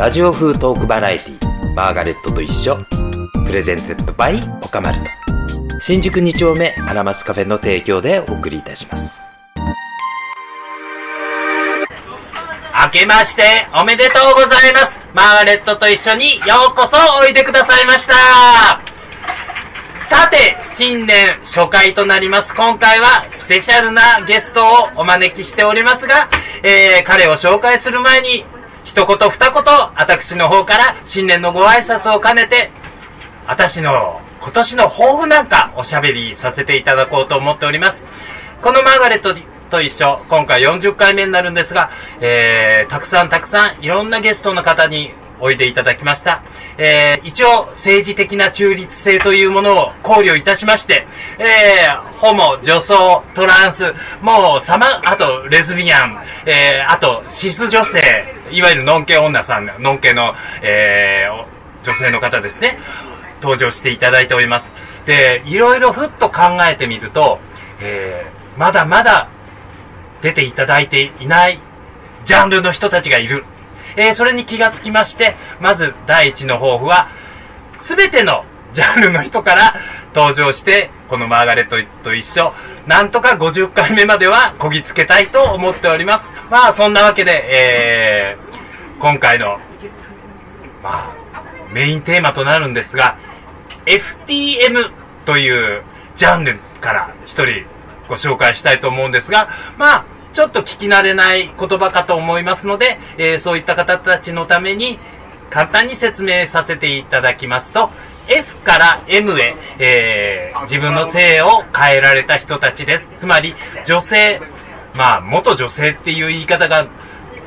ラジオ風トークバラエティマーガレットと一緒。プレゼンテッドバイオカマルト。新宿2丁目アラマスカフェの提供でお送りいたします。明けましておめでとうございます。マーガレットと一緒にようこそおいでくださいました。さて、新年初回となります。今回はスペシャルなゲストをお招きしておりますが、えー、彼を紹介する前に、一言二言、私の方から新年のご挨拶を兼ねて、私の今年の抱負なんかおしゃべりさせていただこうと思っております。このマーガレットと一緒、今回40回目になるんですが、えー、たくさんたくさんいろんなゲストの方においでいただきました。えー、一応政治的な中立性というものを考慮いたしまして、えー、ホモ、女装、トランス、もうさま、あとレズビアン、えー、あとシス女性、いわゆるノンケ女さん、ノンケの、えー、女性の方ですね、登場していただいております。で、いろいろふっと考えてみると、えー、まだまだ出ていただいていないジャンルの人たちがいる。えー、それに気がつきまして、まず第一の抱負は、すべてのジャンルの人から登場して、このマーガレットと一緒、なんとか50回目まではこぎつけたいと思っております。まあ、そんなわけで、えー、今回の、まあ、メインテーマとなるんですが、FTM というジャンルから一人ご紹介したいと思うんですが、まあ、ちょっと聞き慣れない言葉かと思いますので、えー、そういった方たちのために簡単に説明させていただきますと、F から M へ、えー、自分の性を変えられた人たちです。つまり、女性、まあ、元女性っていう言い方が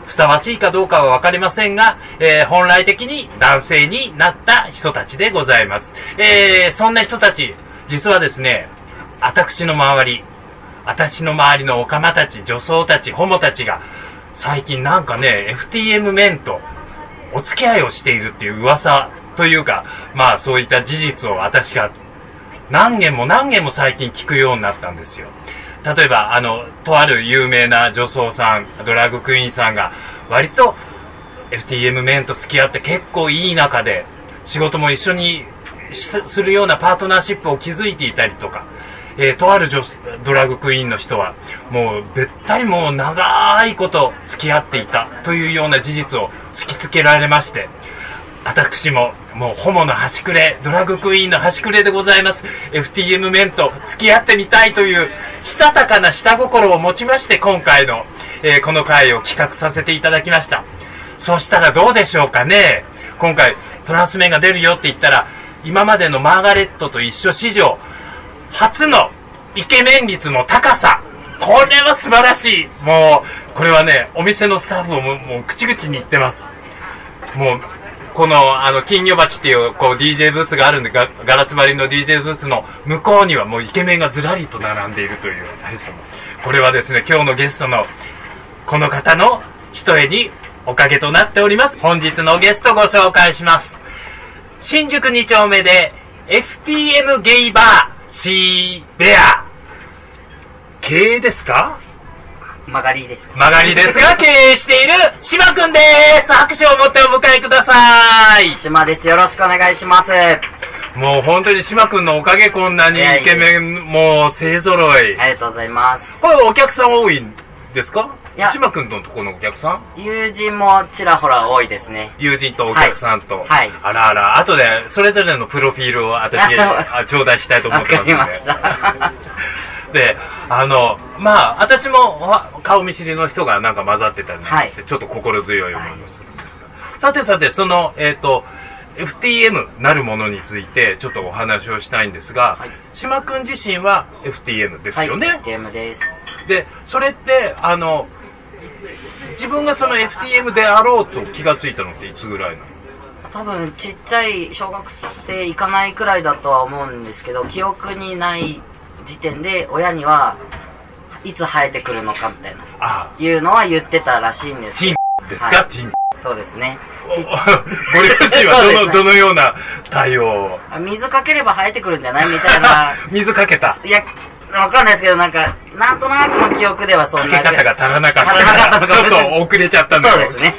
ふさわしいかどうかはわかりませんが、えー、本来的に男性になった人たちでございます。えー、そんな人たち、実はですね、私の周り、私の周りのオカマたち、女装たち、ホモたちが、最近なんかね、FTM メンとお付き合いをしているっていう噂というか、まあそういった事実を私が何件も何件も最近聞くようになったんですよ。例えば、あの、とある有名な女装さん、ドラッグクイーンさんが、割と FTM メンと付き合って結構いい仲で、仕事も一緒にするようなパートナーシップを築いていたりとか、えー、とある女ドラグクイーンの人は、もう、べったりもう長いこと付き合っていたというような事実を突きつけられまして、私も、もう、ホモの端くれ、ドラグクイーンの端くれでございます。FTM メンと付き合ってみたいという、したたかな下心を持ちまして、今回の、えー、この回を企画させていただきました。そしたらどうでしょうかね。今回、トランスメンが出るよって言ったら、今までのマーガレットと一緒史上、初のイケメン率の高さ。これは素晴らしい。もう、これはね、お店のスタッフももう口々に言ってます。もう、この、あの、金魚鉢っていう、こう、DJ ブースがあるんで、ガガラス張りの DJ ブースの向こうにはもうイケメンがずらりと並んでいるという、これはですね、今日のゲストの、この方の一重におかげとなっております。本日のゲストご紹介します。新宿2丁目で、FTM ゲイバー、シーベア。経営ですか？曲がりですか？曲がりですが、経営している、島くんです拍手を持ってお迎えください島です。よろしくお願いします。もう本当に島くんのおかげこんなにイケメン、もう勢揃い。ありがとうございます。これお客さん多いんですか？いや、島くんのとこのお客さん？友人もちらほら多いですね。友人とお客さんと。はい。はい、あらあら、後でそれぞれのプロフィールを私、あ頂戴したいと思ってますわかりました。で、あの、まあ、私も顔見知りの人がなんか混ざってたりして、はい、ちょっと心強い思いをするんですが。はい、さてさて、その、えっ、ー、と、FTM なるものについてちょっとお話をしたいんですが、はい、島くん自身は FTM ですよね？はい、FTM です。で、それって、あの、自分がその FTM であろうと気がついたのっていつぐらいなの？多分ちっちゃい小学生行かないくらいだとは思うんですけど記憶にない時点で親にはいつ生えてくるのかみたいな。いうのは言ってたらしいんです。チンですか、はい、チン。そうですね。ご両親はどの,、ね、どのような対応を？水かければ生えてくるんじゃない？みたいな。水かけた。いやわかんないですけど、なんか、なんとなくの記憶ではそんな。かけ方が足らなかった。かったちょっと遅れちゃったんだそうですね。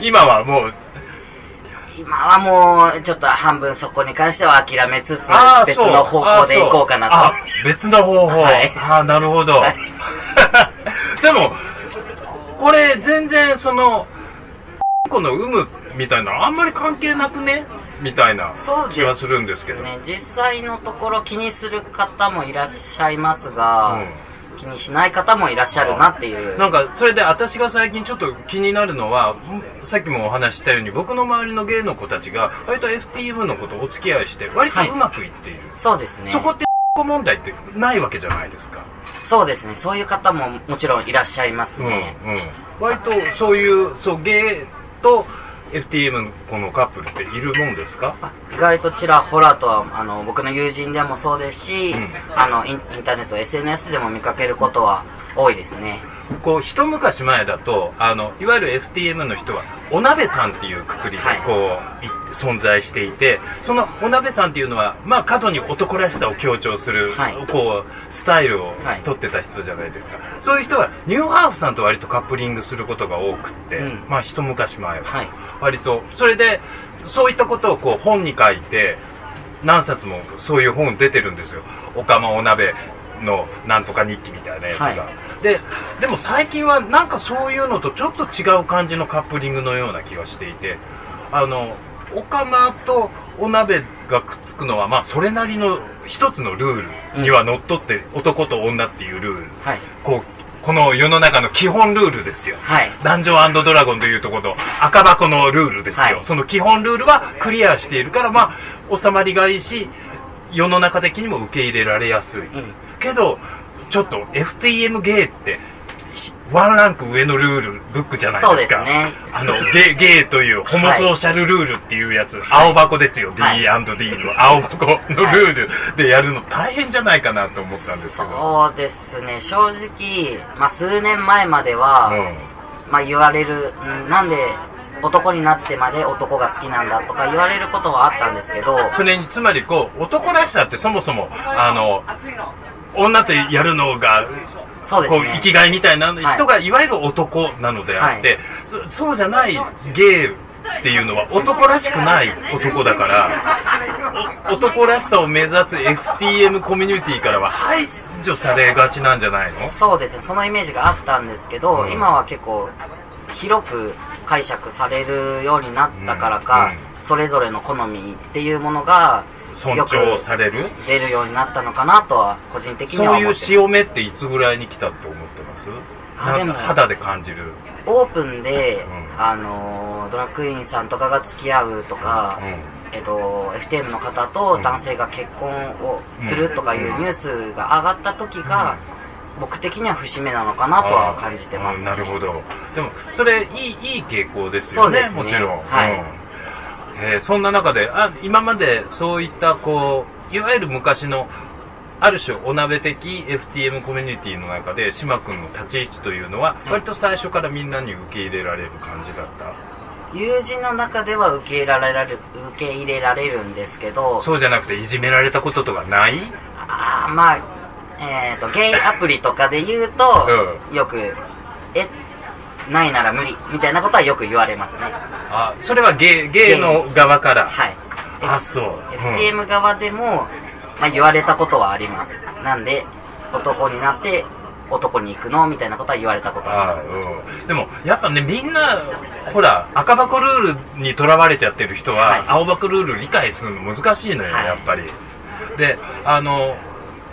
今はもう、今はもう、ちょっと半分そこに関しては諦めつつ別の方向で行こうかなと。あ別の方法。はいああ、なるほど。はい でも、これ全然その、この有無みたいなのあんまり関係なくね？みたいな気はするんですけど。ね。実際のところ気にする方もいらっしゃいますが、気にしない方もいらっしゃるなっていう。なんか、それで私が最近ちょっと気になるのは、んさっきもお話ししたように、僕の周りの芸の子たちが、割と FTM の子とお付き合いして、割とうまくいっている。そうですね。そこって、問題ってないわけじゃないですか。そうですね。そういう方ももちろんいらっしゃいますうん、ね。うん。割とそういう、そう、ゲイと FTM のこのカップルっているもんですか？あ意外とちらほらとはあの僕の友人でもそうですし、うん。あのインインターネット SNS でも見かけることは多いですねこう一昔前だとあのいわゆる FTM の人はお鍋さんっていうくくりではい。こう、い存在していてそのお鍋さんっていうのはまあ過度に男らしさを強調する、はい。こうスタイルをはい。取ってた人じゃないですか、そういう人はニューハーフさんと割とカップリングすることが多くって、うん。まあ一昔前は、はい。割とそれでそういったことをこう本に書いて何冊もそういう本出てるんですよ「おかまお鍋のなんとか日記」みたいなやつが、はい。ででも最近はなんかそういうのとちょっと違う感じのカップリングのような気がしていてあのおかまとお鍋がくっつくのはまあそれなりの一つのルールにはのっとって、男と女っていうルール。はい。こうこの世の中の基本ルールですよ。はい。ダンジョンドラゴンというところの赤箱のルールですよ、はい。その基本ルールはクリアしているからまあ収まりがいいし世の中的にも受け入れられやすい、んけどちょっと FTM ゲーってひワンランク上のルールブックじゃないですか。そうですね。あのゲゲーというホモソーシャルルールっていうやつ、はい。青箱ですよ、はい。D&D の青箱のルールでやるの大変じゃないかなと思ったんですけど。そうですね。正直、まあ、数年前までは、うん。まあ、言われるんなんで男になってまで男が好きなんだとか言われることはあったんですけど。それにつまりこう男らしさってそもそもあの女とやるのがそうですね。こう生きがいみたいなはい人がいわゆる男なのであって、そそうじゃないゲイっていうのは男らしくない男だからお男らしさを目指す FTM コミュニティからは排除されがちなんじゃないの？そうですね。そのイメージがあったんですけど、うん。今は結構広く解釈されるようになったからか、うん。それぞれの好みっていうものが尊重される？出るようになったのかなとは個人的にはそういう潮目っていつぐらいに来たと思ってます？あでも肌で感じる、オープンで、うん。あのードラッグインさんとかが付き合うとか、うん。えっと、FTM の方と男性が結婚をするとかいうニュースが上がった時が、僕的には節目なのかなとは感じてます、あーなるほど。でもそれいいいい傾向ですよねそうですね。もちろん、はい。うんえーそんな中であ今までそういったこういわゆる昔のある種お鍋的 FTM コミュニティの中で島君の立ち位置というのは割と最初からみんなに受け入れられる感じだった？友人の中では受け入れられる受け入れられるんですけどそうじゃなくていじめられたこととかない？あーまあえっ、とゲイアプリとかで言うと、よくえないなら無理みたいなことはよく言われますね。あそれはゲイゲイの側から？はい。あそう、うん。FTM 側でも、まあ、言われたことはあります。なんで男になって男に行くの？みたいなことは言われたことああります。うん、でもやっぱねみんなほら赤箱ルールにとらわれちゃってる人は、はい。青箱ルール理解するの難しいのよ、はい。やっぱり。であの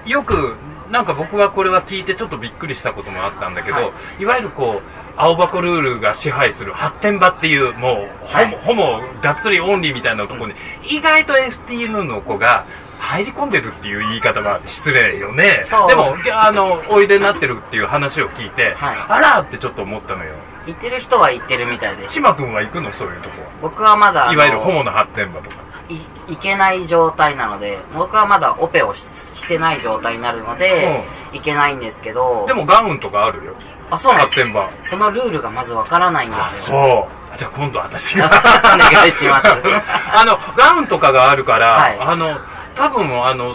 よくなんか僕はこれは聞いてちょっとびっくりしたこともあったんだけど、、はい。わゆるこう青箱ルールが支配する発展場っていうもう、はい。ほぼがっつりオンリーみたいなところに、意外と FTM の子が入り込んでるっていう言い方は失礼よね。でもあのおいでになってるっていう話を聞いて、はい。あらってちょっと思ったのよ。行ってる人は行ってるみたいです。島君は行くの？そういうとこ僕はまだいわゆるホモの発展場とかい行けない状態なので僕はまだオペをししてない状態になるので、行けないんですけど。でもガウンとかあるよ。あそうなんです。そのルールがまずわからないんあですよ。そう。じゃあ今度私が。お願いします。あのガウンとかがあるから、はい。あの多分あの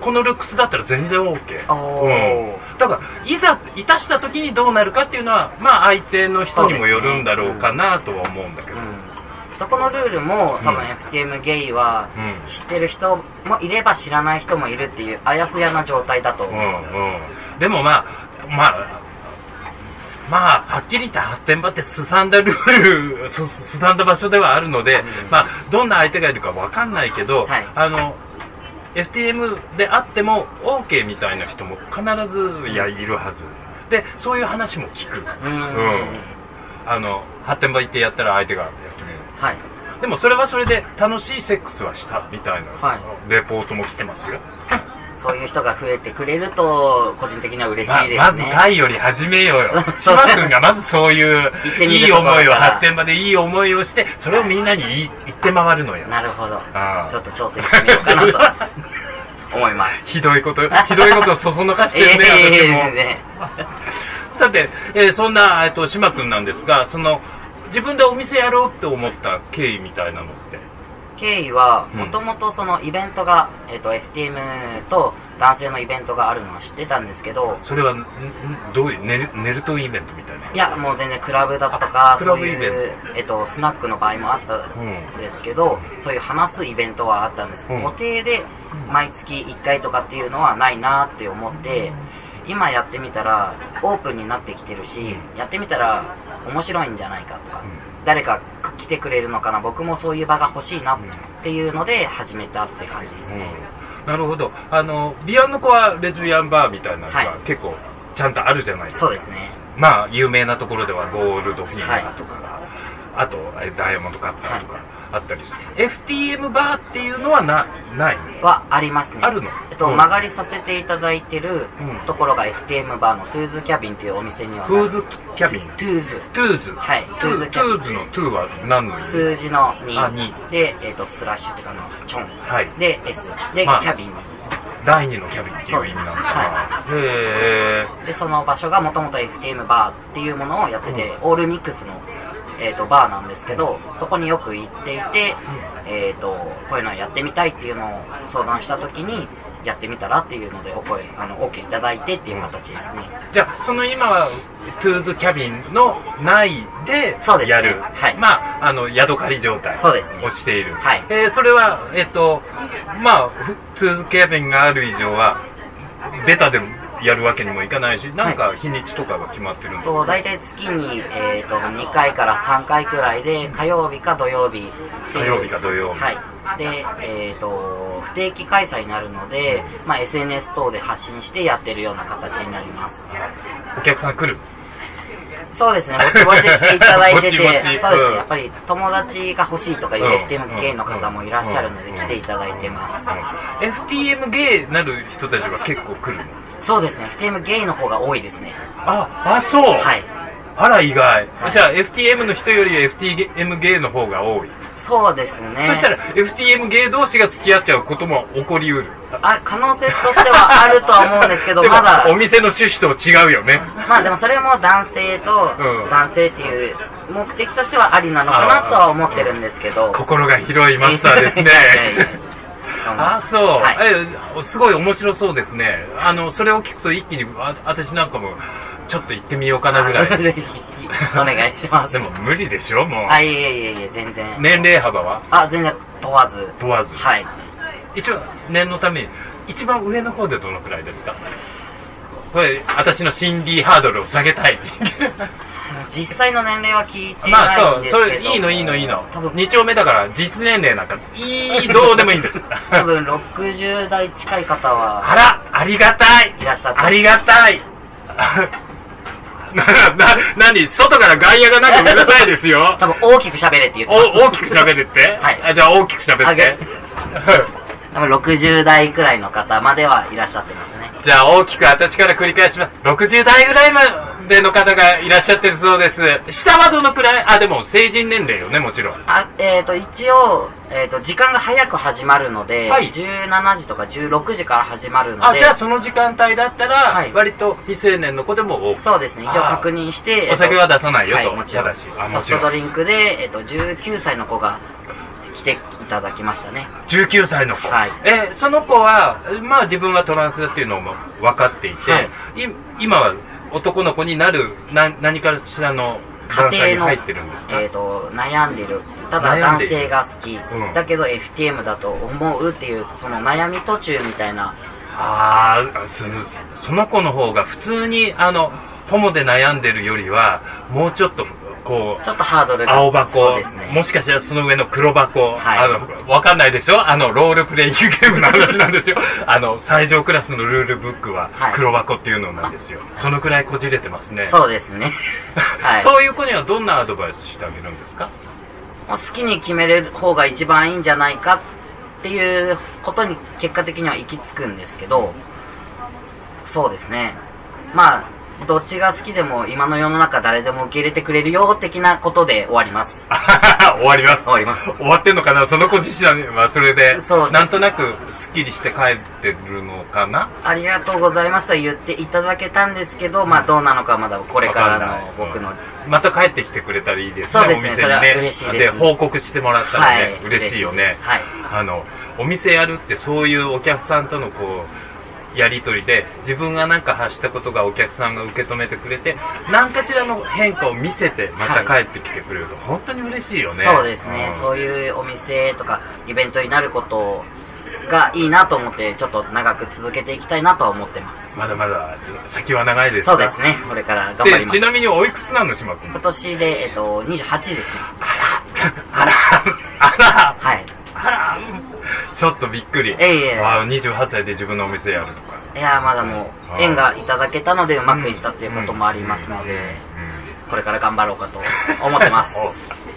このルックスだったら全然 OK だからいざいたした時にどうなるかっていうのはまあ相手の人にもよるんだろうかなとは思うんだけど、うんそこのルールも多分うん FTM ゲイはうん。知ってる人もいれば知らない人もいるっていうあやふやな状態だとうん思います、うん。でもまあまあまあ、はっきり言って発展場ってすさんだルール、すすさんだ場所ではあるので、まあ、どんな相手がいるかわかんないけど、はい。あの、FTM であっても OK みたいな人も必ずいやいるはず。で、そういう話も聞く。うん。うん。あの、発展場行ってやったら相手が。はい。でもそれはそれで楽しいセックスはしたみたいな、はい。レポートも来てますよ。そういう人が増えてくれると個人的には嬉しいですね、ままずタイより始めようよ。島君がまずそういういい思いを発展場でいい思いをしてそれをみんなに言って回るのよ。なるほど。ああ。ちょっと挑戦してみようかなと 思います。ひどいことひどいことをそそのかしてるね え私も。えねさて、えーそんな、えっと島君なんですがその自分でお店やろうって思った経緯みたいなのって？経緯はうんもともとそのイベントが、えっと FTM と男性のイベントがあるのは知ってたんですけどそれはんんどういうネルネルトイベントみたいな？いやもう全然クラブだとかそういう、えっとスナックの場合もあったん。ですけど、そういう話すイベントはあったんです、うん。固定で毎月1回とかっていうのはないなって思って今やってみたらオープンになってきてるしやってみたら面白いんじゃないかとか、誰か来てくれるのかな僕もそういう場が欲しいなっていうので始めたって感じですね、なるほど。あのビアンの子はレズビアンバーみたいなのはい。が結構ちゃんとあるじゃないですか、そうですね。まあ有名なところではゴールドフィンガーとかが、あとえダイヤモンドカッターとかあったりする、FTM バーっていうのはなないはありますね。あるの？えっと、うん。曲がりさせていただいてるうん。ところが FTM バーのトゥーズキャビンっていうお店にはトゥーズキャビン。 Two's。Two's。はい Two's Cabin。Two's の Two は何の意味？数字の2あ二。で、えっとスラッシュっていうかあのチョン。はい。で S で、まあキャビン。第二のキャビンっていう意味なんだな、はへえでその場所がもともと FTM バーっていうものをやってて、オールミックスの、えー、とバーなんですけどそこによく行っていて、えー、とこういうのをやってみたいっていうのを相談した時にやってみたらっていうのでお声あの OK いただいてっていう形ですね、じゃあその今はトゥーズキャビンの内でそうですね。やる。はい。まああのヤドカリ状態そうですね。をしている。はい。えーそれはえっ、とまあふトゥーズキャビンがある以上はベタでやるわけにもいかないしなんか日にちとかが決まってるんですか、と大体月に、えー、と2回から3回くらいで火曜日か土曜日火曜日か土曜日。はい。でえー、と不定期開催になるので、まあ、SNS 等で発信してやってるような形になります。お客さん来る？そうですね。ぼちぼち来ていただいてて ぼちぼち。そうですうん。ねやっぱり友達が欲しいとかいううん FTM 系の方もいらっしゃるのでうん来ていただいてます。FTM ゲーなる人たちは結構来るのそうですね。FTM ゲイの方が多いですね。ああそう。はい。あら意外、はい。じゃあ FTM の人より FTM ゲーの方が多い、そうですね。そしたら FTM ゲー同士が付き合っちゃうことも起こりうる。あ可能性としてはあるとは思うんですけどまだ。お店の趣旨と違うよね。まあでもそれも男性とうん。男性っていう目的としてはありなのかなとは思ってるんですけど。心が広いマスターですねいやいやあそう、はい。えすごい面白そうですね。あのそれを聞くと一気にあ私なんかもちょっと行ってみようかなぐらい。お願いします。でも無理でしょもう。あ、いえいえいえいえ、全然。年齢幅は？あ、全然問わず。問わず。はい。一応念のために一番上の方でどのくらいですか？これ私の心理ハードルを下げたい実際の年齢は聞いてまあないんそうですけど。それいいのいいのいいの多分2丁目だから実年齢なんかいいどうでもいいんです多分60代近い方はあらありがたいいらっしゃって。ありがたいな、な、なに外から外野がなんかうるさいですよ多分大きく喋れって言ってます。お大きく喋れって？はいあじゃあ大きく喋って多分60代くらいの方まではいらっしゃってましたね。じゃあ大きく私から繰り返します。60代ぐらいまでの方がいらっしゃってるそうです。下はどのくらい？あ、でも成人年齢よね、もちろん。あ、えっ、と、一応、えっ、と、時間が早く始まるので、はい17時とか16時から始まるのあ、で、じゃあその時間帯だったら、はい割と未成年の子でも多く。そうですね、一応確認して、お酒は出さないよとはい、もちろん。ソフトドリンクで、えっ、と、19歳の子が来ていただきましたね。19歳の子。はいえ、その子は、まあ自分はトランスだっていうのも分かっていて、はいい今は男の子になるな何かしらの家庭のに入ってるんですか、えー、と悩んでる。ただ男性が好き、うん。だけど FTM だと思うっていうその悩み途中みたいな。ああそその子の方が普通にあのホモで悩んでるよりはもうちょっとこうちょっとハードルが青箱、そうですね。もしかしたらその上の黒箱、はい。あの、わかんないでしょ？あの、ロールプレイングゲームの話なんですよ。あの、最上クラスのルールブックははい。黒箱っていうのなんですよ。そのくらいこじれてますね。そうですね。はい。そういう子にはどんなアドバイスしてあげるんですか？好きに決めれる方が一番いいんじゃないかっていうことに結果的には行き着くんですけどそうですね。まあどっちが好きでも今の世の中誰でも受け入れてくれるよ的なことで終わります。終わります。終わります。終わってんのかな？その子自身はそれで、そうなんとなくスッキリして帰ってるのかな？ありがとうございますとは言っていただけたんですけど、まあどうなのかはまだこれからの僕の、うん。また帰ってきてくれたらいいですね、そうですね。お店にね。嬉しいです。報告してもらったらね、嬉しいよね嬉しいです。はい。あの、お店やるってそういうお客さんとのこう、やりとりで自分が何か発したことがお客さんが受け止めてくれて何かしらの変化を見せてまた帰ってきてくれると本当に嬉しいよね、そうですね、ん。そういうお店とかイベントになることがいいなと思ってちょっと長く続けていきたいなとは思ってます。まだまだ先は長いですかそうですね。これから頑張りでます。ちなみにおいくつなの島君？今年で、えっと、28ですね。あらあらはいあらちょっとびっくり、えいえ。あ28歳で自分のお店やるとか。いやまだもう縁がいただけたのでうまくいったっていうこともありますので、これから頑張ろうかと思ってます。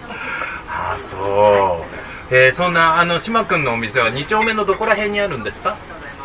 ああそう、えー、そんなあの島君のお店は2丁目のどこら辺にあるんですか？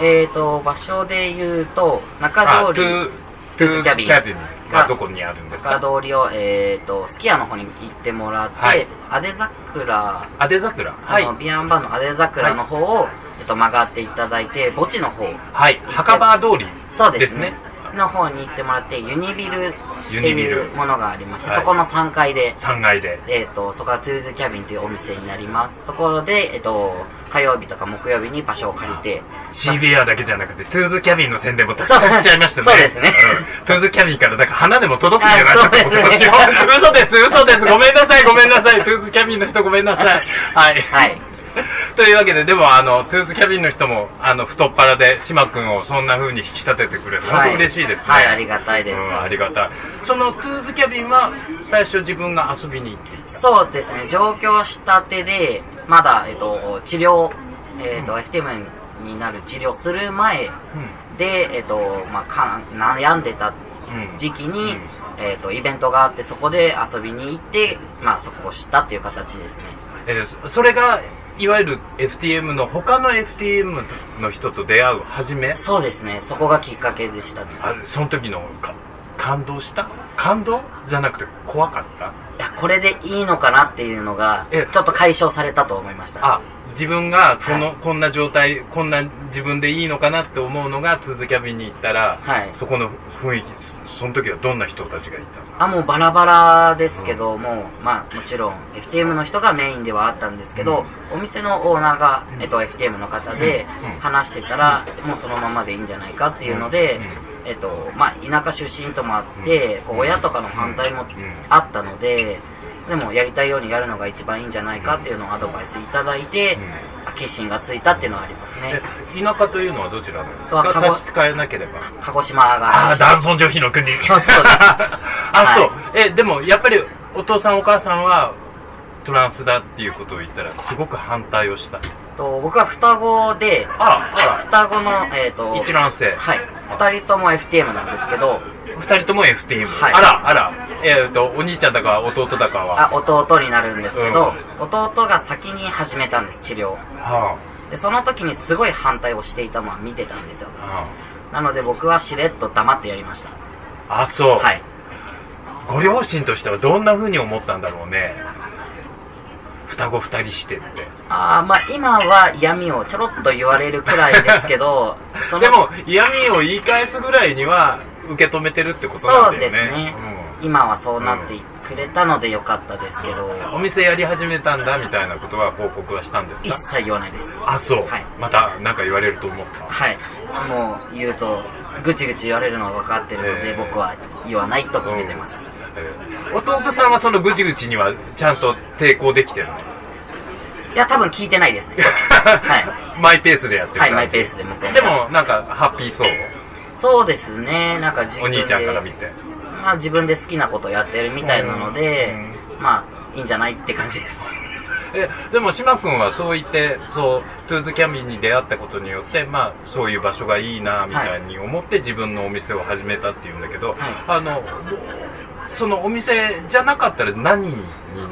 えっと場所で言うと中通りゥトゥーズキャビンがどこにあるんですか？中通りを、えっとすき家の方に行ってもらって、はい。アデ桜。あで桜？はあい。のビアンバンのアデ桜の方を、えっと、曲がっていただいて墓地の方。はい。墓場通りそうですね。の方に行ってもらってユニビルユニビルいうものがありまして、はい。そこの3階で、3階で。えっとそこは Two's Cabin というお店になります。そこで、えっと火曜日とか木曜日に場所を借りて CBR だけじゃなくてトゥーズキャビンの宣伝もたくさんしちゃいましたね。そうですね。ん。 Two's Cabin からなんか花でも届くんじゃないかと思ってますよ嘘です。嘘です。ごめんなさいごめんなさい。 Two's Cabin の人ごめんなさい。はい。はい というわけで、でも、あの、 Two's Cabin の人も、あの、太っ腹で、島君をそんな風に引き立ててくれて、本当嬉しいですね。はい、はいありがたいです、うん、ありがたい。そのトゥーズキャビンは、最初自分が遊びに行っていた？そうですね上京したてでまだ、えっと、治療、えっと FTM になる治療する前で、えっとまあ、か悩んでたうん。時期に、うんえっとイベントがあってそこで遊びに行って、まあ、そこを知ったっていう形ですねえーそそれが、いわゆる FTM の、他の FTM の人と出会う初め？そうですね。そこがきっかけでしたね。あその時のか感動した？感動じゃなくて怖かった？いやこれでいいのかなっていうのがえちょっと解消されたと思いました。あ自分がこの、はい。こんな状態こんな自分でいいのかなって思うのがトゥーズキャビンに行ったら、はい。そこの雰囲気そその時はどんな人たちがいた？のあもうバラバラですけど、もうまあもちろん FTM の人がメインではあったんですけど、お店のオーナーが、えっと、FTM の方で話してたら、もうそのままでいいんじゃないかっていうので、えっとまあ、田舎出身ともあって、こう親とかの反対もあったので、でもやりたいようにやるのが一番いいんじゃないかっていうのをアドバイスいただいて、決心がついたっていうのはありますね田舎というのはどちらなんですか差し支えなければ鹿児島がああ男尊女卑の国そうですあ、そうえでもやっぱりお父さんお母さんはトランスだっていうことを言ったらすごく反対をしたと僕は双子であら双子の、えっと一卵性はい2人とも FTM なんですけど二人とも FTM、はい。あらあら。えっ、とお兄ちゃんだか弟だかは。あ弟になるんですけど、う弟が先に始めたんです治療。はでその時にすごい反対をしていたのは見てたんですよ。あ、はなので僕はしれっと黙ってやりました。あ、あそう、はい。ご両親としてはどんな風に思ったんだろうね。双子二人してって。あーまあ今は嫌味をちょろっと言われるくらいですけど そのでも嫌味を言い返すぐらいには受け止めてるってことなんだよね。そうですね。今はそうなってくれたのでよかったですけど、うん。お店やり始めたんだみたいなことは報告はしたんです一か切言わないです。あそう、はい。また何か言われると思った？はい。もう言うとぐちぐち言われるのは分かってるので、えー僕は言わないと決めてます、えー弟さんはそのぐちぐちにはちゃんと抵抗できてるの？いや、多分聞いてないですね。はマイペースでやってるはい、マイペースで向こうでもなんかハッピーそう？そうですね、なんか自分でお兄ちゃんから見て。まあ自分で好きなことやってるみたいなので、まあいいんじゃないって感じです。えでも島君はそう言ってそうトゥーズキャビンに出会ったことによって、まあ、そういう場所がいいなみたいに思って自分のお店を始めたっていうんだけど、あのそのお店じゃなかったら何に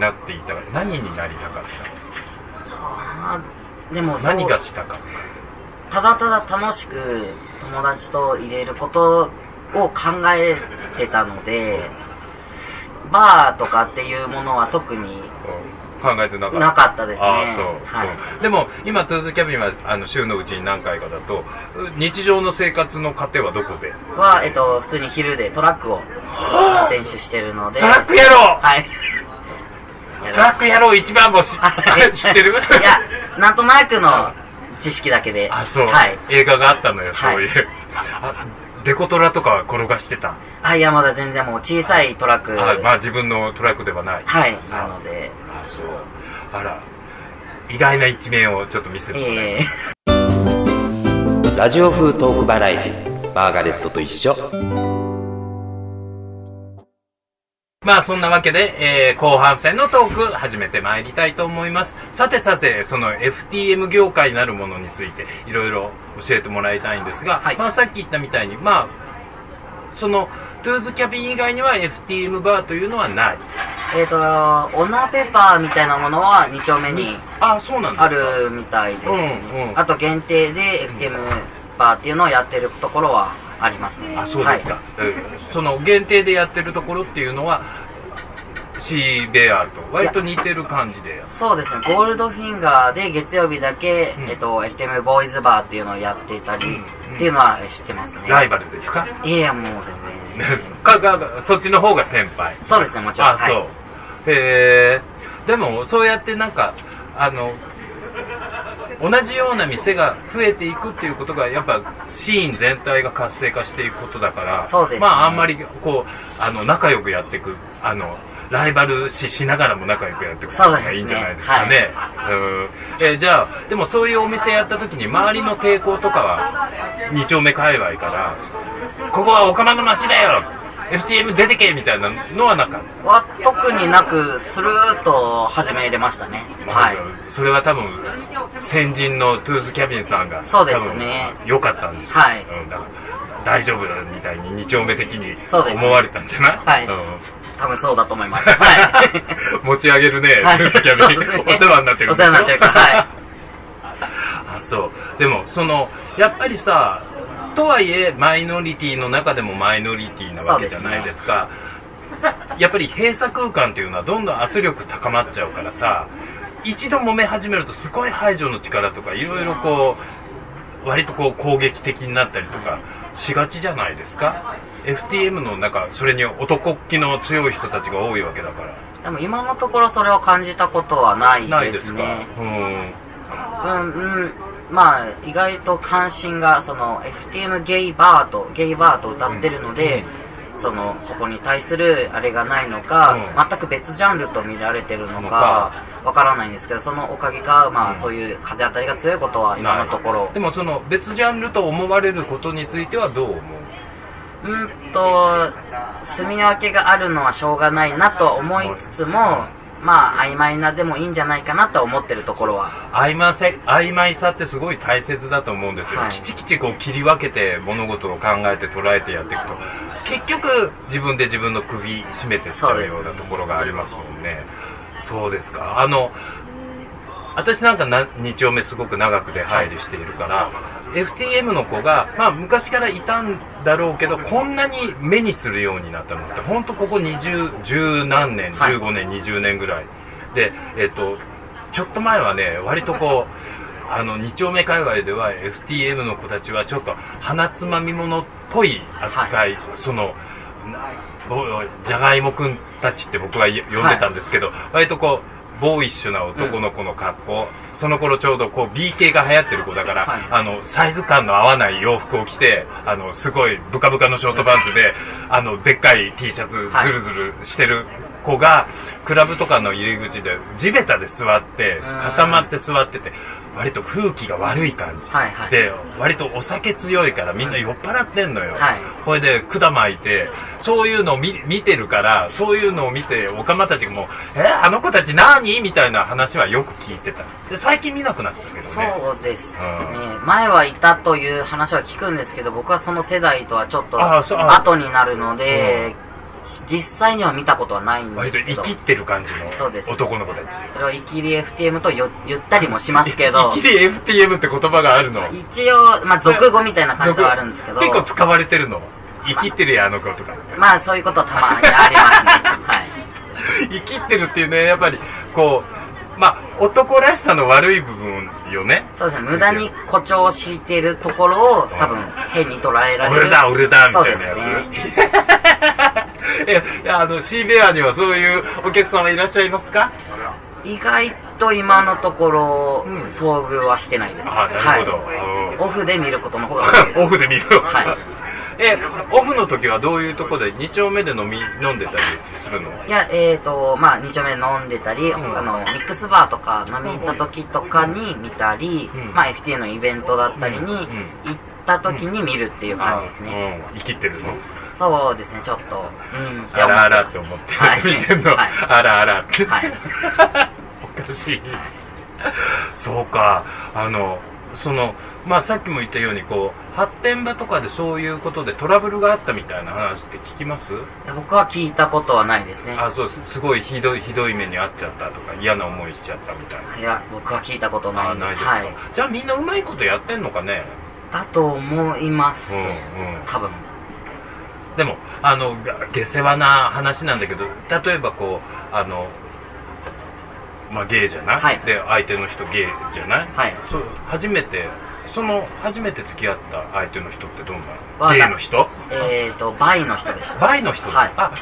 なっていた？何になりたかっあーでもたそう何がしたかっただただ楽しく友達と入れることを考えてたので、バーとかっていうものは特に考えてなかった。なかったですね。ああそう、はい。うん。でも今トゥーズキャビンはあの週のうちに何回かだとう日常の生活の糧はどこで？は、えっと、普通に昼でトラックを運転手してるので。トラック野郎！はい。トラック野郎一番星。はい。知ってる？いや、なんとなくの知識だけで。あそう、はい。映画があったのよそういう、はいあデコトラとかは転がしてた？あ、いや、まだ全然もう小さいトラック。あまあ自分のトラックではない。はい。なので、あそう。あら意外な一面をちょっと見せてもらいえます。えラジオ風トークバラエティマーガレットと一緒まあそんなわけで、えー後半戦のトーク始めてまいりたいと思います。さてさて、その FTM 業界なるものについていろいろ教えてもらいたいんですが、はいまあさっき言ったみたいに、まあ、そのトゥーズキャビン以外には FTM バーというのはない。えっ、と、オナペパーみたいなものは2丁目にあ、そうなんですか。あるみたいですね。うんうんあと限定で FTM バーっていうのをやってるところはありますね。あ、そうですか。はいうんその限定でやってるところっていうのは、シーベアと割と似てる感じでやそうですね、ゴールドフィンガーで月曜日だけ、うんえっと、FTM ボーイズバーっていうのをやっていたり、うんっていうのは知ってますね。ライバルですか？いや、もう全然。かかそっちの方が先輩。そうですね、もちろん。あ、そう。はいへえ。でも、そうやってなんか、あの、同じような店が増えていくっていうことが、やっぱ、シーン全体が活性化していくことだから、ね。まあ、あんまり、こう、あの、仲良くやっていく、あの、ライバル視しながらも仲良くやっていくことがいいんじゃないですかね。うん。えーじゃあ、でもそういうお店やった時に、周りの抵抗とかは、二丁目界隈から、ここはオカマの街だよ !FTM 出てけみたいなのはなかった。は特になく、スルーッと始めれましたね。はい。それは多分先人のトゥーズキャビンさんがそうですね良かったんですよ、はいうん、だから大丈夫だみたいに二丁目的に思われたんじゃない？はいうん多分そうだと思います。はい。持ち上げるね、はいトゥーズキャビン、ねお世話になってるんお世話になってるから、はい。あそうでもそのやっぱりさとはいえマイノリティの中でもマイノリティなわけじゃないですか。やっぱり閉鎖空間っていうのはどんどん圧力高まっちゃうからさ一度揉め始めるとすごい排除の力とかいろいろこう割とこう攻撃的になったりとかしがちじゃないですか。FTM の中それに男っ気の強い人たちが多いわけだから。でも今のところそれを感じたことはないないですか？ですね。うん。うん、うん。まあ、意外と関心が、その、FTM ゲイバーと、ゲイバーと歌ってるので、その、そこに対するあれがないのか、うん。全く別ジャンルと見られてるののか。か、わからないんですけど、そのおかげか、まあ、うん。そういう風当たりが強いことは今のところ、でもその別ジャンルと思われることについてはどう思う？うんと、住み分けがあるのはしょうがないなと思いつつも、まあ、曖昧なでもいいんじゃないかなと思ってるところは。曖昧さ曖昧さってすごい大切だと思うんですよ、はい。きちきちこう切り分けて物事を考えて捉えてやっていくと。結局自分で自分の首絞めてっちゃうようなところがありますもんね。そうですか。あの私なんかな2丁目すごく長く出入りしているから、FTM の子が、まあ、昔からいたんだろうけどこんなに目にするようになったのって本当ここ20十何年はい。15年、20年ぐらい。で、えっとちょっと前はね割とこう あの2丁目界隈では FTM の子たちはちょっと鼻つまみ者っぽい扱い、そのなぼじゃがいもくんたちって僕は呼んでたんですけど、割とこうボーイッシュな男の子の格好、その頃ちょうどこう B 系が流行ってる子だから、はい。あのサイズ感の合わない洋服を着てあのすごいブカブカのショートパンツであのでっかい T シャツはい。ズルズルしてる子が、クラブとかの入り口で地べたで座ってうん。固まって座ってて割と空気が悪い感じ、はいはい。で割とお酒強いからみんな酔っ払ってんのよ、はい。これで管巻いてそういうのを見見てるからそういうのを見ておかまたちがもう「えあの子たち何?」みたいな話はよく聞いてた。で最近見なくなったけどね。そうですね、う前はいたという話は聞くんですけど僕はその世代とはちょっと後になるので、実際には見たことはないんで割とすけど。生きってる感じの男の子たちそれをイキリ FTM とよ言ったりもしますけど。生きり FTM って言葉があるの？一応、まあ、俗語みたいな感じではあるんですけど。結構使われてるの？生きってるやあの子とか。まあそういうことはたまにありますね。はい。生きってるっていうのはやっぱりこうまあ男らしさの悪い部分よね。そうですね。無駄に誇張してるところを多分変に捉えられる。俺だ俺だみたいなやつ。そうですね いやあのシーベアにはそういうお客様いらっしゃいますか？意外と今のところ、うん。遭遇はしてないですね。あなるほど、はい、オフで見ることの方が多いです。オフで見る。はいえオフの時はどういうとこで2丁目で飲み飲んでたりするの？いやえーとまあ2丁目飲んでたり、ん。あのミックスバーとか飲み行った時とかに見たり、うん。まあ FTA のイベントだったりに行った時に見るっていう感じですね、うん。生きってるの？そうですねちょっと。うん。あらあらって思ってはい。見てんの、はい。あらあらって、はい。おかしい。そうか。あのそのまあさっきも言ったようにこう発展場とかでそういうことでトラブルがあったみたいな話って聞きます？いや僕は聞いたことはないですね。あそうす。すごいひどいひどい目に遭っちゃったとか嫌な思いしちゃったみたいな。いや僕は聞いたことないです。あないですか、はい。じゃあみんなうまいことやってんのかね？だと思います、うんうん。多分でもあのが下世話な話なんだけど例えばこうあのまあゲイじゃない、はい。で相手の人ゲイじゃない、はい。そう初めてその初めて付き合った相手の人ってどんなゲイの人？えーとバイの人でした。バイの人、はい。あ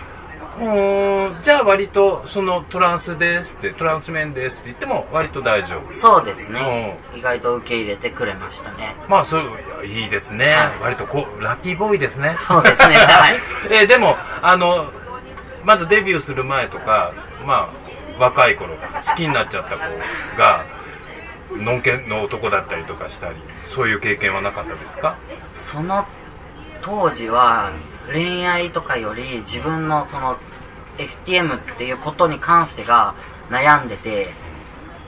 じゃあ割とそのトランスですってトランスメンですって言っても割と大丈夫。そうですね。意外と受け入れてくれましたね。まあそういいですね、はい。割とこうラッキーボーイですね。そうですね。はい。えーでもあのまだデビューする前とかまあ若い頃好きになっちゃった子がのんけの男だったりとかしたりそういう経験はなかったですか？その当時は恋愛とかより自分のその FTM っていうことに関してが悩んでて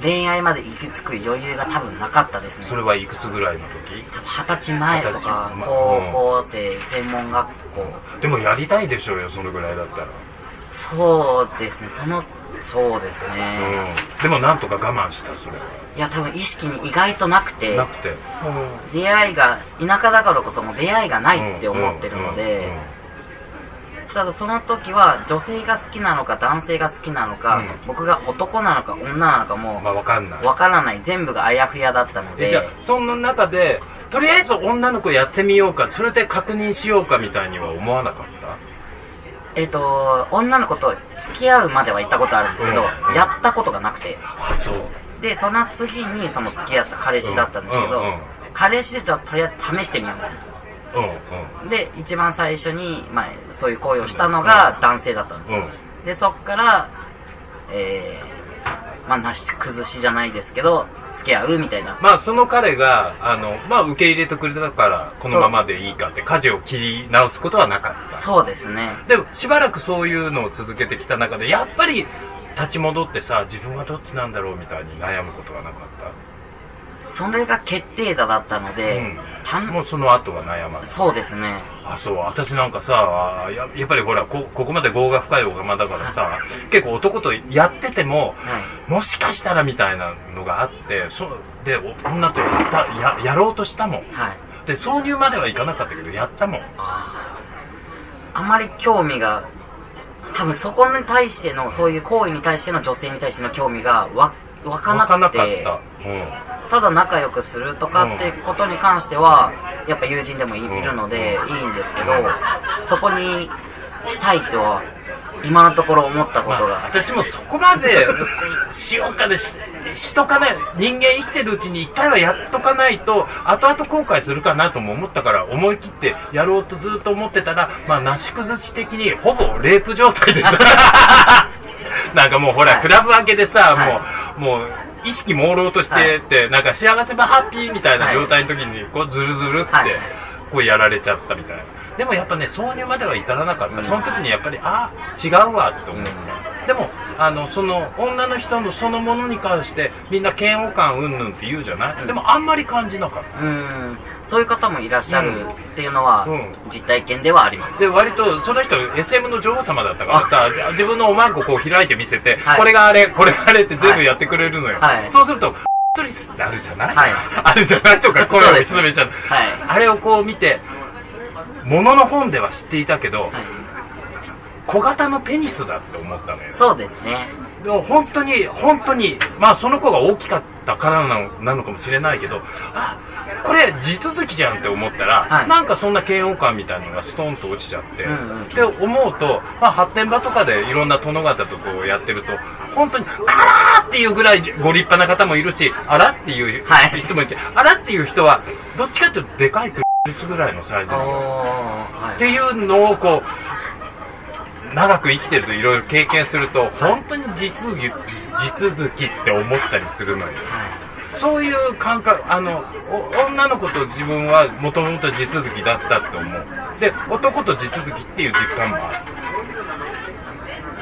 恋愛まで行き着く余裕が多分なかったですね。それはいくつぐらいの時？多分二十歳前とか高校生専門学校。でもやりたいでしょうよそのぐらいだったら、そうですねそのそうですね、うん、でもなんとか我慢したそれ。はいや多分意識に意外となくて。なくて。出会いが田舎だからこそもう出会いがないって思ってるので、ただその時は女性が好きなのか男性が好きなのか、うん。僕が男なのか女なのかもまあわかんない。わからない。全部があやふやだったのえじゃあでその中でとりあえず女の子やってみようかそれで確認しようかみたいには思わなかった？えっ、と女の子と付き合うまでは行ったことあるんですけど、うんやったことがなくて。あそう。でその次にその付き合った彼氏だったんですけど、うんうんうん。彼氏でじゃあとりあえず試してみようみたいな。うんで一番最初に、まあ、そういう行為をしたのが男性だったんですよ、うん。でそっからえー、まあなし崩しじゃないですけど付き合うみたいな。まあその彼があの、まあ、受け入れてくれたからこのままでいいかって舵を切り直すことはなかった。そうですね。でもしばらくそういうのを続けてきた中でやっぱり立ち戻ってさ自分はどっちなんだろうみたいに悩むことはなかっそれが決定打だったのた、で、うん。もうその後は悩まない。そうですね。あそう。私なんかさややっぱりほらこここまで業が深い小釜だからさ結構男とやっててもはい。もしかしたらみたいなのがあってそでお女とやったややろうとしたもん。はい。で挿入まではいかなかったけどやったもん。あまり興味が多分そこに対してのそういう行為に対しての女性に対しての興味がわ湧かな分かなくてかった、うんただ仲良くするとかってことに関してはやっぱ友人でもいるのでいいんですけどそこにしたいとは今のところ思ったことが、まあ私もそこまでしようかでししとかない人間生きてるうちに一回はやっとかないと後々後悔するかなとも思ったから思い切ってやろうとずっと思ってたらまあなし崩し的にほぼレイプ状態でさ なんかもうほら、はい。クラブ明けでさ、はい。もうもう意識朦朧としてて、なんか幸せばハッピーみたいな状態の時にこうズルズルって、はい。こうやられちゃったみたいな。でもやっぱね挿入までは至らなかった、うん。その時にやっぱりあ違うわって思った、でもあのその女の人のそのものに関してみんな嫌悪感うんぬんって言うじゃない、うん。でもあんまり感じなかった。うん、そういう方もいらっしゃるっていうのは、うん。実体験ではあります。で割とその人 SM の女王様だったからさ自分のおまんここう開いて見せて、はい。これがあれこれがあれって全部やってくれるのよ、はい。そうするとトリスってあるじゃない、はい。あるじゃない？とか声をめちゃう。はい。あれをこう見てものの本では知っていたけど、はい、小型のペニスだって思ったのよそうですね。でも本当に本当にまあその子が大きかったからなのなのかもしれないけどあこれ地続きじゃんって思ったら、はい。なんかそんな嫌悪感みたいなのがストンと落ちちゃって、うんうん。で思うと、まあ、発展場とかでいろんな殿方とこうやってると本当にあらーっていうぐらいご立派な方もいるしあらっていうはい。人もいて、あらっていう人はどっちかっていうとでかいクリぐらいのサイズおーのはい。っていうのをこう長く生きてるといろいろ経験すると本当に地続き地続きって思ったりするのよ。はいそういう感覚あのお女の子と自分はもともと地続きだったって思う。で男と地続きっていう実感もあ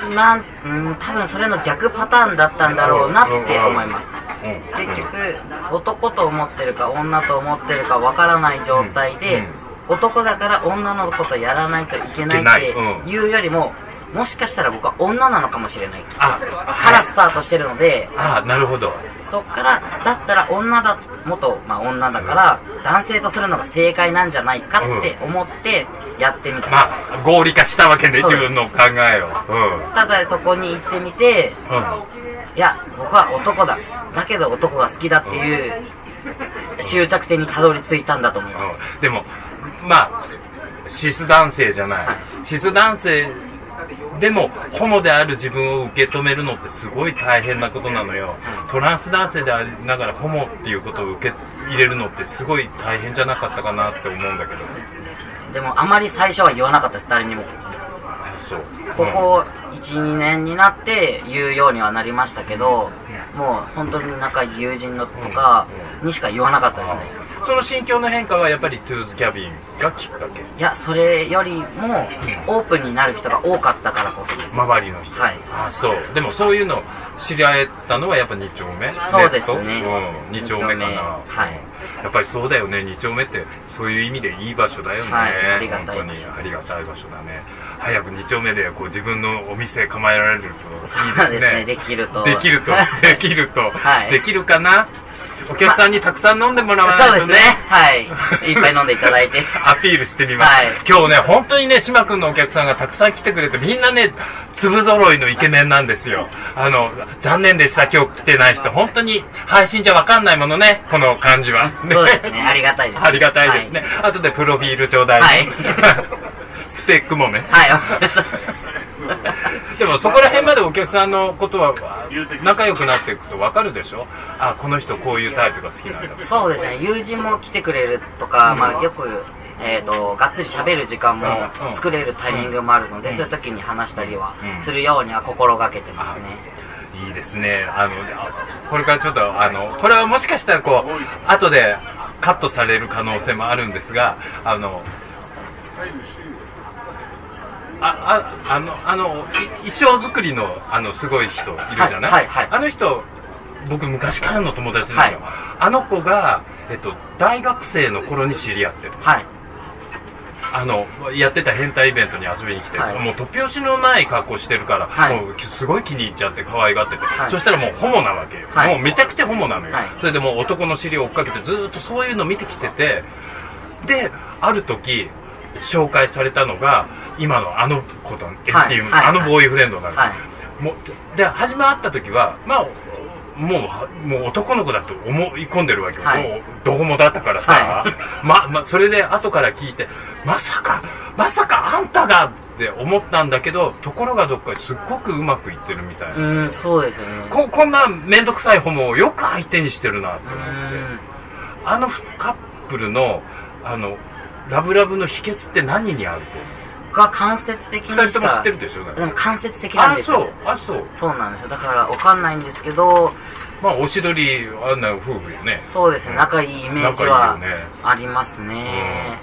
る。なん、うん、多分それの逆パターンだったんだろうなって思います。うん。結局、男と思ってるか女と思ってるかわからない状態で、うん男だから女の子とやらないといけないってうん。いうよりも、もしかしたら僕は女なのかもしれない。あからスタートしてるので、あなるほど。そっから、だったら女だ、元、まあ女だから、男性とするのが正解なんじゃないかって思ってやってみた。まあ合理化したわけです。自分の考えを。うん。ただそこに行ってみて、うん。いや、僕は男だ。だけど男が好きだっていう終着点にたどり着いたんだと思います。うん。でもまあシス男性じゃない、はいシス男性でもホモである自分を受け止めるのってすごい大変なことなのよ、はいトランス男性でありながらホモっていうことを受け入れるのってすごい大変じゃなかったかなって思うんだけどでもあまり最初は言わなかったです、誰にも。そうここ1、2年になって言うようにはなりましたけど、もう本当に仲友人のとかにしか言わなかったですね。うんその心境の変化はやっぱりトゥーズキャビンがきっかけ？いや、それよりもオープンになる人が多かったからこそです。周りの人。はい。あそう。でもそういうの知り合えたのはやっぱ2丁目そうですね。うん、2丁目かな。はい。やっぱりそうだよね。2丁目って。そういう意味でいい場所だよね、はい。ありがたい本当に。ありがたい場所だね。早く2丁目でこう自分のお店構えられるといいですね。ですね、できると。できると。できると、はい。できるかな？お客さんにたくさん飲んでもらわないとねそうですね。はい。いっぱい飲んでいただいて。アピールしてみます、はい今日ね本当にね島君のお客さんがたくさん来てくれてみんなね粒揃いのイケメンなんですよあの残念でした今日来てない人本当に配信じゃわかんないものねこの感じは、そうですね。ありがたいです。ありがたいですね、後でプロフィールちょうだい、はい スペックもねはい。はい、わかりました。でもそこら辺までお客さんのことは仲良くなっていくと分かるでしょ？あこの人こういうタイプが好きなんだ。そうですね。友人も来てくれるとか、うん。まあよく、えっ、と、がっつり喋る時間も作れるタイミングもあるので、うん。そういう時に話したりはうん。するようには心がけてますね。いいですね。あのあこれからちょっとあのこれはもしかしたらこう後でカットされる可能性もあるんですがあのあああのあのい衣装作りのあのすごい人いるじゃない、はいはいはい。あの人僕昔からの友達なのよ、はい。あの子が、えっと、大学生の頃に知り合ってる。はい。あのやってた変態イベントに遊びに来て、はい。もう突拍子のない格好してるから、はい。もうすごい気に入っちゃって可愛がってて、はい。そしたらもうホモなわけよ、はい。もうめちゃくちゃホモなのよ、はい。それでもう男の尻を追っかけてずーっとそういうの見てきてて。である時紹介されたのが今のあの子と、はいっていう、はい。あのボーイフレンドなの、はい。もうで初め会った時はまあもうもう男の子だと思い込んでるわけよ、はい。もうどこもだったからさ、はい。ままそれで後から聞いてまさかまさかあんたがって思ったんだけどところがどっかすっごくうまくいってるみたいな、うんそうですよね。ここんな面倒くさいホモをよく相手にしてるなとう思って。ん。あのカップルのあのラブラブの秘訣って何にある僕は間接的にしか人とも知ってるでも間接的なんあそうですよ。あそう。そう。なんですよ。だからわかんないんですけどまあおしどりあんな夫婦よね。そうですね。仲いいイメージはありますね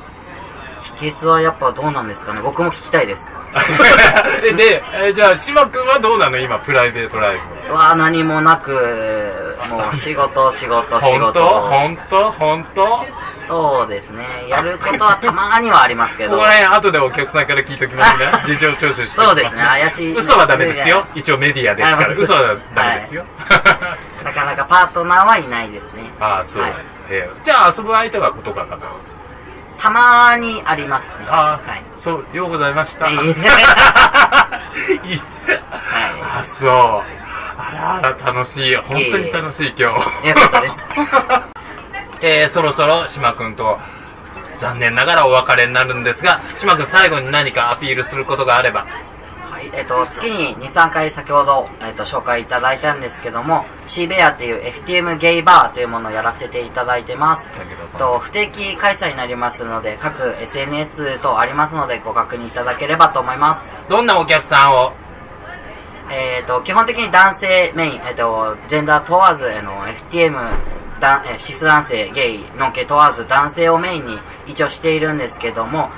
秘訣はやっぱどうなんですかね？僕も聞きたいです。えで、えじゃあ島君はどうなの？今プライベートライブ。うわ何もなくもう仕事仕事仕 本当？事。本当？本当？そうですね。やることはたまにはありますけど。ここら辺後でお客さんから聞いときますね。事情聴取してそうですね。怪しい。嘘はダメですよ。一応メディアですから。あ嘘。はダメですよ、なかなかパートナーはいないですね。ああそう、はい。えーじゃあ遊ぶ相手はことかかなたまにありますね。ああ、はい。そうようございました。いえいえい。あそう。あら楽しい。本当に楽しい今日。いよかったです。えーそろそろ島君と残念ながらお別れになるんですが島君最後に何かアピールすることがあれば。はい、えっ、と、月に2、3回先ほど、えっ、と、紹介いただいたんですけども、シーベアっていう FTM ゲイバーというものをやらせていただいてます。と、不定期開催になりますので、各 SNS 等ありますので、ご確認いただければと思います。どんなお客さんを？えっ、と、基本的に男性メイン、えっ、と、ジェンダー問わず、あの、FTM、だえーシス男性、ゲイ、ノンケ問わず、男性をメインに一応しているんですけども、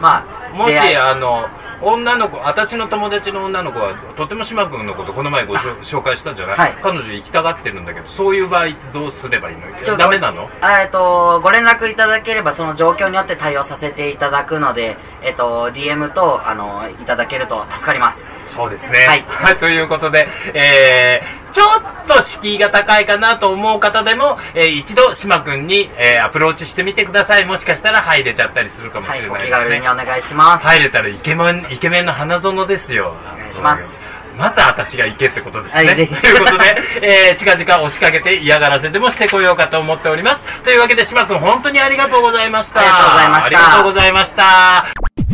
まあ、もしあの女の子私の友達の女の子はとても島君のことこの前ご紹介したじゃない、はい。彼女行きたがってるんだけどそういう場合どうすればいいの？ダメなのあえっと、ご連絡いただければ、その状況によって対応させていただくので、えっと、DM と、あの、いただけると助かります。そうですね。はい。ということで、えー、ちょっと敷居が高いかなと思う方でも、えー一度島君に、えーアプローチしてみてください。もしかしたら入れちゃったりするかもしはい、おれないですね。気軽にお願いします。入れたらイケメン、イケメンの花園ですよ。お願いします。まず私が行けってことですね。ということで、えー、近々押しかけて嫌がらせでもしてこようかと思っております。というわけで、島君本当にありがとうございました。ありがとうございましたありがとうございました。